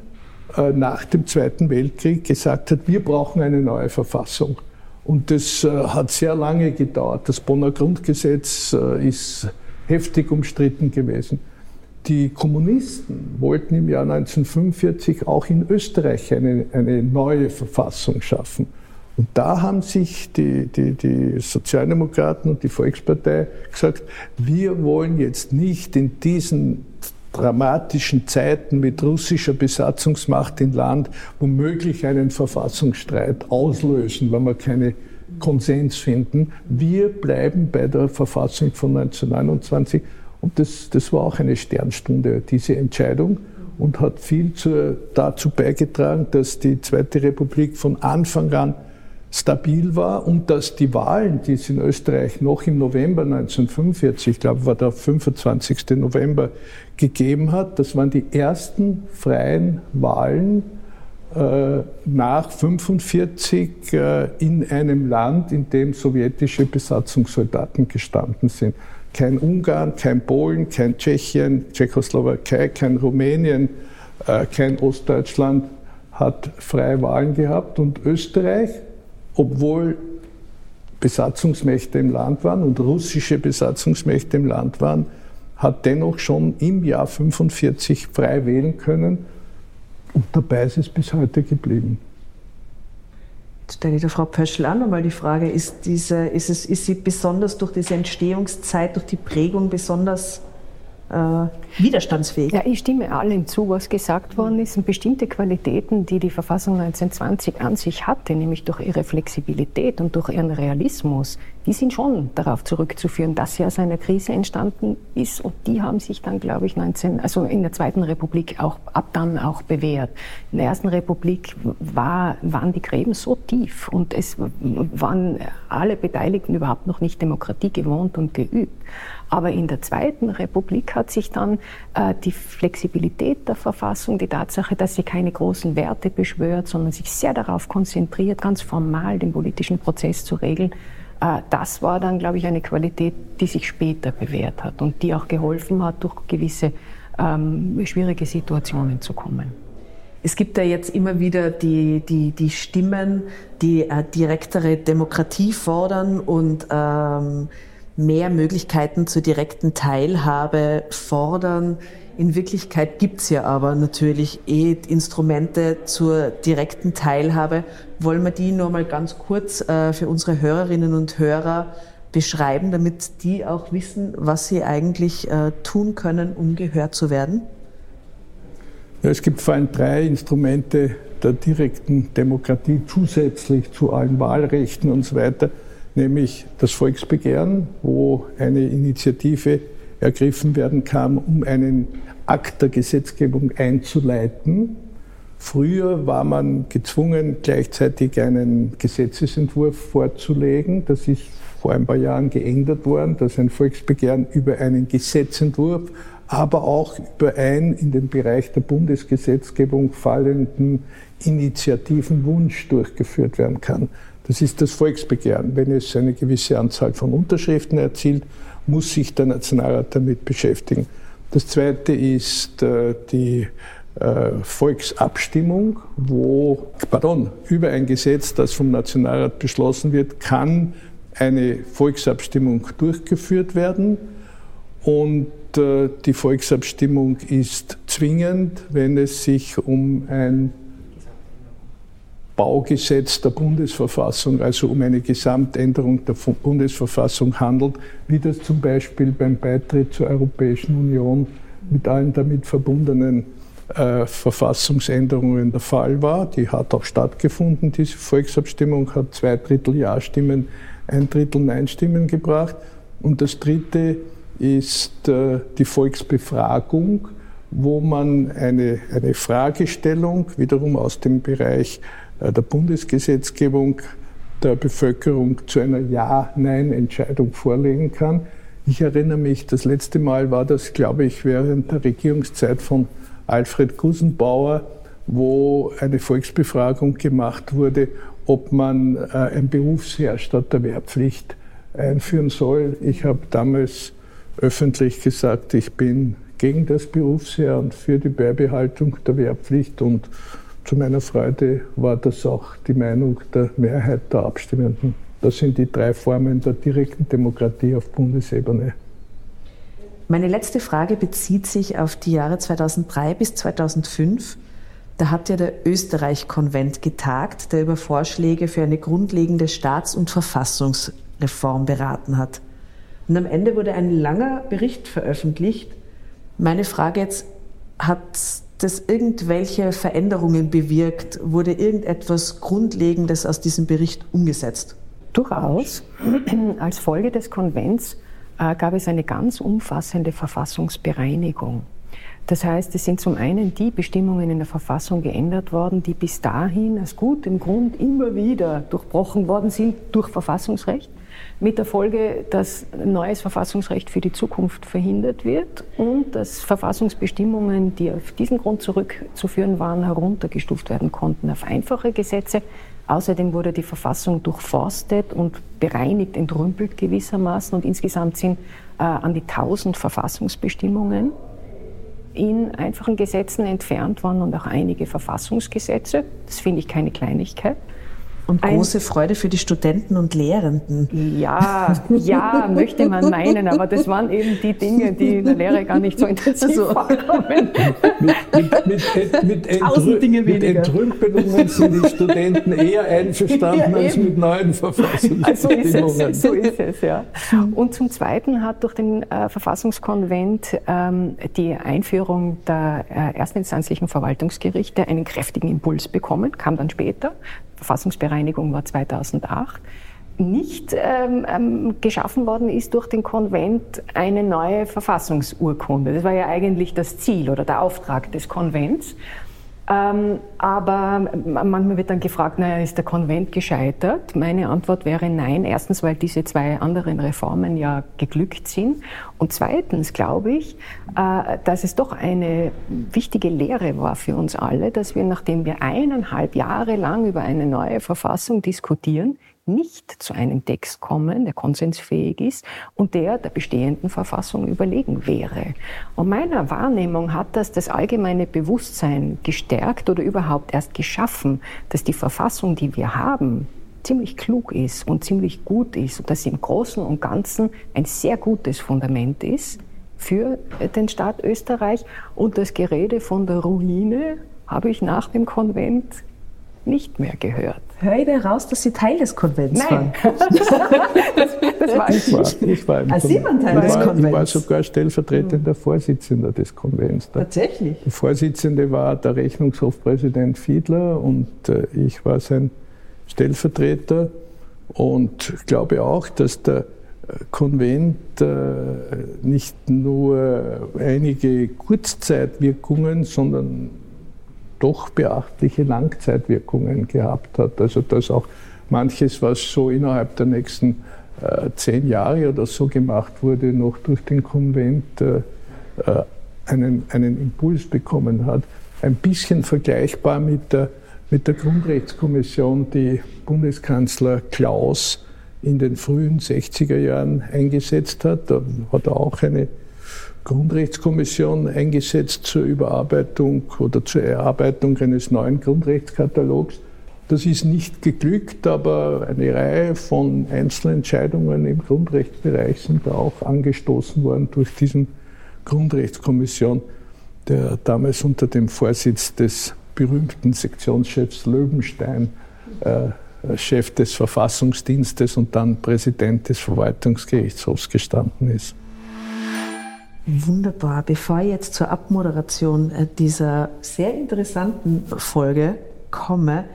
äh, nach dem Zweiten Weltkrieg gesagt hat, wir brauchen eine neue Verfassung. Und das äh, hat sehr lange gedauert. Das Bonner Grundgesetz äh, ist heftig umstritten gewesen. Die Kommunisten wollten im Jahr 1945 auch in Österreich eine, eine neue Verfassung schaffen. Und da haben sich die, die, die Sozialdemokraten und die Volkspartei gesagt, wir wollen jetzt nicht in diesen dramatischen Zeiten mit russischer Besatzungsmacht im Land womöglich einen Verfassungsstreit auslösen, wenn wir keine Konsens finden. Wir bleiben bei der Verfassung von 1929 und das, das war auch eine Sternstunde, diese Entscheidung und hat viel zu, dazu beigetragen, dass die Zweite Republik von Anfang an stabil war und dass die Wahlen, die es in Österreich noch im November 1945, ich glaube war der 25. November, gegeben hat, das waren die ersten freien Wahlen äh, nach 1945 äh, in einem Land, in dem sowjetische Besatzungssoldaten gestanden sind. Kein Ungarn, kein Polen, kein Tschechien, Tschechoslowakei, kein Rumänien, äh, kein Ostdeutschland hat freie Wahlen gehabt und Österreich obwohl Besatzungsmächte im Land waren und russische Besatzungsmächte im Land waren, hat dennoch schon im Jahr 1945 frei wählen können und dabei ist es bis heute geblieben. Jetzt stelle ich der Frau Pöschel auch nochmal die Frage, ist, diese, ist, es, ist sie besonders durch diese Entstehungszeit, durch die Prägung besonders widerstandsfähig. Ja, ich stimme allen zu, was gesagt worden ist. Und bestimmte Qualitäten, die die Verfassung 1920 an sich hatte, nämlich durch ihre Flexibilität und durch ihren Realismus, die sind schon darauf zurückzuführen, dass sie aus einer Krise entstanden ist. Und die haben sich dann, glaube ich, 19, also in der Zweiten Republik auch ab dann auch bewährt. In der Ersten Republik war, waren die Gräben so tief und es waren alle Beteiligten überhaupt noch nicht Demokratie gewohnt und geübt. Aber in der Zweiten Republik hat sich dann äh, die Flexibilität der Verfassung, die Tatsache, dass sie keine großen Werte beschwört, sondern sich sehr darauf konzentriert, ganz formal den politischen Prozess zu regeln, äh, das war dann, glaube ich, eine Qualität, die sich später bewährt hat und die auch geholfen hat, durch gewisse ähm, schwierige Situationen zu kommen. Es gibt ja jetzt immer wieder die, die, die Stimmen, die äh, direktere Demokratie fordern und ähm, mehr Möglichkeiten zur direkten Teilhabe fordern. In Wirklichkeit gibt's ja aber natürlich eh Instrumente zur direkten Teilhabe. Wollen wir die nur mal ganz kurz äh, für unsere Hörerinnen und Hörer beschreiben, damit die auch wissen, was sie eigentlich äh, tun können, um gehört zu werden? Ja, es gibt vor allem drei Instrumente der direkten Demokratie zusätzlich zu allen Wahlrechten und so weiter nämlich das Volksbegehren, wo eine Initiative ergriffen werden kann, um einen Akt der Gesetzgebung einzuleiten. Früher war man gezwungen, gleichzeitig einen Gesetzesentwurf vorzulegen. Das ist vor ein paar Jahren geändert worden, dass ein Volksbegehren über einen Gesetzentwurf, aber auch über einen in den Bereich der Bundesgesetzgebung fallenden Initiativenwunsch durchgeführt werden kann. Das ist das Volksbegehren. Wenn es eine gewisse Anzahl von Unterschriften erzielt, muss sich der Nationalrat damit beschäftigen. Das zweite ist äh, die äh, Volksabstimmung, wo, pardon, über ein Gesetz, das vom Nationalrat beschlossen wird, kann eine Volksabstimmung durchgeführt werden. Und äh, die Volksabstimmung ist zwingend, wenn es sich um ein Baugesetz der Bundesverfassung, also um eine Gesamtänderung der Bundesverfassung handelt, wie das zum Beispiel beim Beitritt zur Europäischen Union mit allen damit verbundenen äh, Verfassungsänderungen der Fall war. Die hat auch stattgefunden. Diese Volksabstimmung hat zwei Drittel Ja-Stimmen, ein Drittel Nein-Stimmen gebracht. Und das Dritte ist äh, die Volksbefragung, wo man eine, eine Fragestellung wiederum aus dem Bereich der Bundesgesetzgebung der Bevölkerung zu einer Ja-Nein-Entscheidung vorlegen kann. Ich erinnere mich, das letzte Mal war das, glaube ich, während der Regierungszeit von Alfred Gusenbauer, wo eine Volksbefragung gemacht wurde, ob man äh, ein Berufsheer statt der Wehrpflicht einführen soll. Ich habe damals öffentlich gesagt, ich bin gegen das Berufsheer und für die Beibehaltung der Wehrpflicht und zu meiner Freude war das auch die Meinung der Mehrheit der Abstimmenden. Das sind die drei Formen der direkten Demokratie auf Bundesebene. Meine letzte Frage bezieht sich auf die Jahre 2003 bis 2005. Da hat ja der Österreich-Konvent getagt, der über Vorschläge für eine grundlegende Staats- und Verfassungsreform beraten hat. Und am Ende wurde ein langer Bericht veröffentlicht. Meine Frage jetzt, hat das irgendwelche Veränderungen bewirkt? Wurde irgendetwas Grundlegendes aus diesem Bericht umgesetzt? Durchaus. Als Folge des Konvents äh, gab es eine ganz umfassende Verfassungsbereinigung. Das heißt, es sind zum einen die Bestimmungen in der Verfassung geändert worden, die bis dahin als gut im Grund immer wieder durchbrochen worden sind durch Verfassungsrecht mit der Folge, dass neues Verfassungsrecht für die Zukunft verhindert wird und dass Verfassungsbestimmungen, die auf diesen Grund zurückzuführen waren, heruntergestuft werden konnten auf einfache Gesetze. Außerdem wurde die Verfassung durchforstet und bereinigt, entrümpelt gewissermaßen und insgesamt sind äh, an die 1000 Verfassungsbestimmungen in einfachen Gesetzen entfernt worden und auch einige Verfassungsgesetze. Das finde ich keine Kleinigkeit. Und große Ein, Freude für die Studenten und Lehrenden. Ja, ja, möchte man meinen, aber das waren eben die Dinge, die in der Lehre gar nicht so intensiv also, vorkommen. mit, mit, mit, Entrü mit Entrümpelungen sind die Studenten eher einverstanden ja, als mit neuen Verfassungsbedingungen. So ist es, so ist es ja. Und zum Zweiten hat durch den äh, Verfassungskonvent ähm, die Einführung der äh, erstinstanzlichen Verwaltungsgerichte einen kräftigen Impuls bekommen, kam dann später. Verfassungsbereinigung war 2008, nicht ähm, ähm, geschaffen worden ist durch den Konvent eine neue Verfassungsurkunde. Das war ja eigentlich das Ziel oder der Auftrag des Konvents. Ähm, aber manchmal wird dann gefragt, naja, ist der Konvent gescheitert? Meine Antwort wäre nein. Erstens, weil diese zwei anderen Reformen ja geglückt sind. Und zweitens glaube ich, äh, dass es doch eine wichtige Lehre war für uns alle, dass wir, nachdem wir eineinhalb Jahre lang über eine neue Verfassung diskutieren, nicht zu einem Text kommen, der konsensfähig ist und der der bestehenden Verfassung überlegen wäre. Und meiner Wahrnehmung hat das das allgemeine Bewusstsein gestärkt oder überhaupt erst geschaffen, dass die Verfassung, die wir haben, ziemlich klug ist und ziemlich gut ist und dass sie im Großen und Ganzen ein sehr gutes Fundament ist für den Staat Österreich. Und das Gerede von der Ruine habe ich nach dem Konvent nicht mehr gehört. Höre ich da raus, dass Sie Teil des Konvents Nein. waren? das, das war ich, war, ich war, im ah, Sie waren Teil des Konvents? Ich war sogar stellvertretender Vorsitzender des Konvents. Der Tatsächlich? Der Vorsitzende war der Rechnungshofpräsident Fiedler und äh, ich war sein Stellvertreter und glaube auch, dass der Konvent äh, nicht nur einige Kurzzeitwirkungen, sondern doch beachtliche Langzeitwirkungen gehabt hat. Also dass auch manches, was so innerhalb der nächsten äh, zehn Jahre oder so gemacht wurde, noch durch den Konvent äh, äh, einen, einen Impuls bekommen hat. Ein bisschen vergleichbar mit der, mit der Grundrechtskommission, die Bundeskanzler Klaus in den frühen 60er Jahren eingesetzt hat. Da hat er auch eine Grundrechtskommission eingesetzt zur Überarbeitung oder zur Erarbeitung eines neuen Grundrechtskatalogs. Das ist nicht geglückt, aber eine Reihe von Einzelentscheidungen im Grundrechtsbereich sind auch angestoßen worden durch diesen Grundrechtskommission, der damals unter dem Vorsitz des berühmten Sektionschefs Löwenstein äh, Chef des Verfassungsdienstes und dann Präsident des Verwaltungsgerichtshofs gestanden ist. Wunderbar. Bevor ich jetzt zur Abmoderation äh, dieser sehr interessanten Folge komme,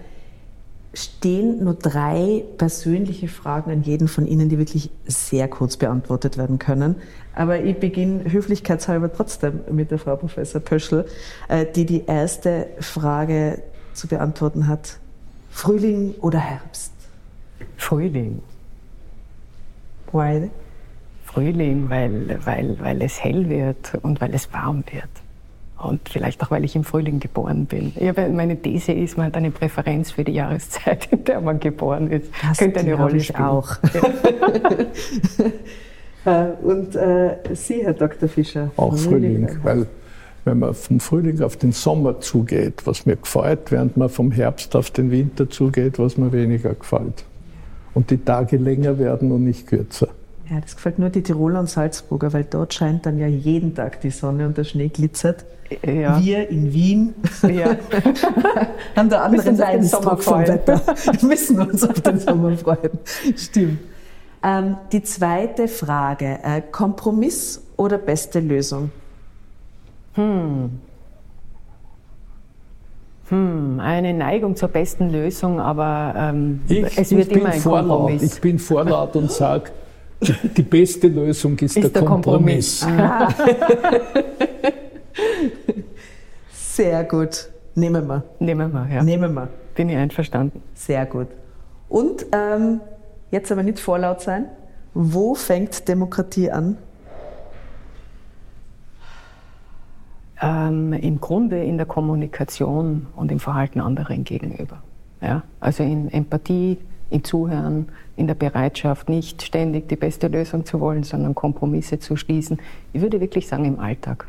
stehen nur drei persönliche Fragen an jeden von Ihnen, die wirklich sehr kurz beantwortet werden können. Aber ich beginne höflichkeitshalber trotzdem mit der Frau Professor Pöschel, äh, die die erste Frage zu beantworten hat. Frühling oder Herbst? Frühling. Why? Frühling, weil, weil, weil es hell wird und weil es warm wird. Und vielleicht auch, weil ich im Frühling geboren bin. Habe, meine These ist, man hat eine Präferenz für die Jahreszeit, in der man geboren ist. Das könnte eine Rolle ich spielen. auch. Äh, und äh, Sie, Herr Dr. Fischer? Auch Frühling, weil wenn man vom Frühling auf den Sommer zugeht, was mir gefällt, während man vom Herbst auf den Winter zugeht, was mir weniger gefällt. Und die Tage länger werden und nicht kürzer. Ja, das gefällt nur die Tiroler und Salzburger, weil dort scheint dann ja jeden Tag die Sonne und der Schnee glitzert. Ja. Wir in Wien ja. haben da anderen Leidensdruck vom Wetter. Wir müssen uns auf den Sommer freuen. Stimmt. Ähm, die zweite Frage, äh, Kompromiss oder beste Lösung? Hm. Hm, eine Neigung zur besten Lösung, aber ähm, ich, es wird immer ein vorlaut. Kompromiss. Ich bin vorlaut und sage, die beste Lösung ist, ist der, der, Kompromiss. Kompromiss. Sehr gut. Nehmen wir. Nehmen wir, ja. Nehmen wir. Bin ich einverstanden. Sehr gut. Und ähm, jetzt aber nicht vorlaut sein. Wo fängt Demokratie an? Ähm, Im Grunde in der Kommunikation und im Verhalten anderen gegenüber. Ja? Also in Empathie, im Zuhören, in der Bereitschaft, nicht ständig die beste Lösung zu wollen, sondern Kompromisse zu schließen. Ich würde wirklich sagen, im Alltag.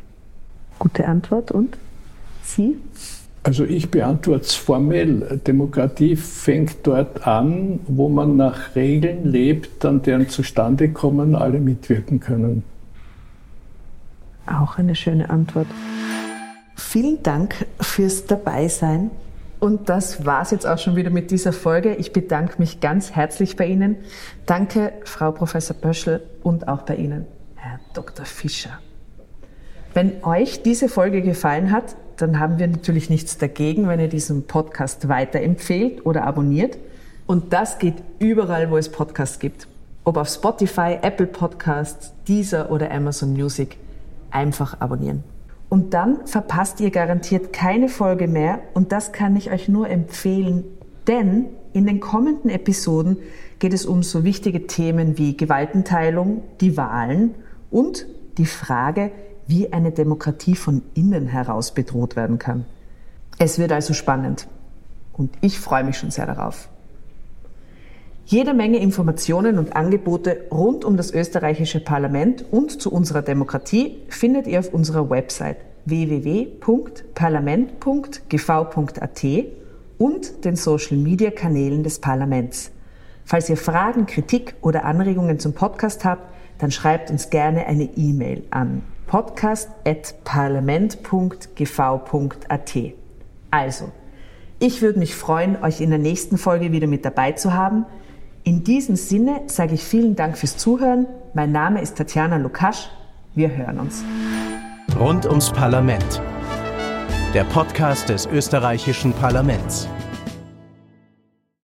Gute Antwort. Und Sie? Also ich beantworte es formell. Demokratie fängt dort an, wo man nach Regeln lebt, an deren Zustandekommen alle mitwirken können. Auch eine schöne Antwort. Vielen Dank fürs Dabeisein. Und das war's jetzt auch schon wieder mit dieser Folge. Ich bedanke mich ganz herzlich bei Ihnen. Danke, Frau Professor Böschel und auch bei Ihnen, Herr Dr. Fischer. Wenn euch diese Folge gefallen hat, dann haben wir natürlich nichts dagegen, wenn ihr diesen Podcast weiterempfehlt oder abonniert. Und das geht überall, wo es Podcasts gibt. Ob auf Spotify, Apple Podcasts, Deezer oder Amazon Music. Einfach abonnieren. Und dann verpasst ihr garantiert keine Folge mehr und das kann ich euch nur empfehlen, denn in den kommenden Episoden geht es um so wichtige Themen wie Gewaltenteilung, die Wahlen und die Frage, wie eine Demokratie von innen heraus bedroht werden kann. Es wird also spannend und ich freue mich schon sehr darauf. Jede Menge Informationen und Angebote rund um das österreichische Parlament und zu unserer Demokratie findet ihr auf unserer Website www.parlament.gv.at und den Social-Media-Kanälen des Parlaments. Falls ihr Fragen, Kritik oder Anregungen zum Podcast habt, dann schreibt uns gerne eine E-Mail an podcast.parlament.gv.at. Also, ich würde mich freuen, euch in der nächsten Folge wieder mit dabei zu haben. In diesem Sinne sage ich vielen Dank fürs Zuhören. Mein Name ist Tatjana Lukasch. Wir hören uns. Rund ums Parlament. Der Podcast des österreichischen Parlaments.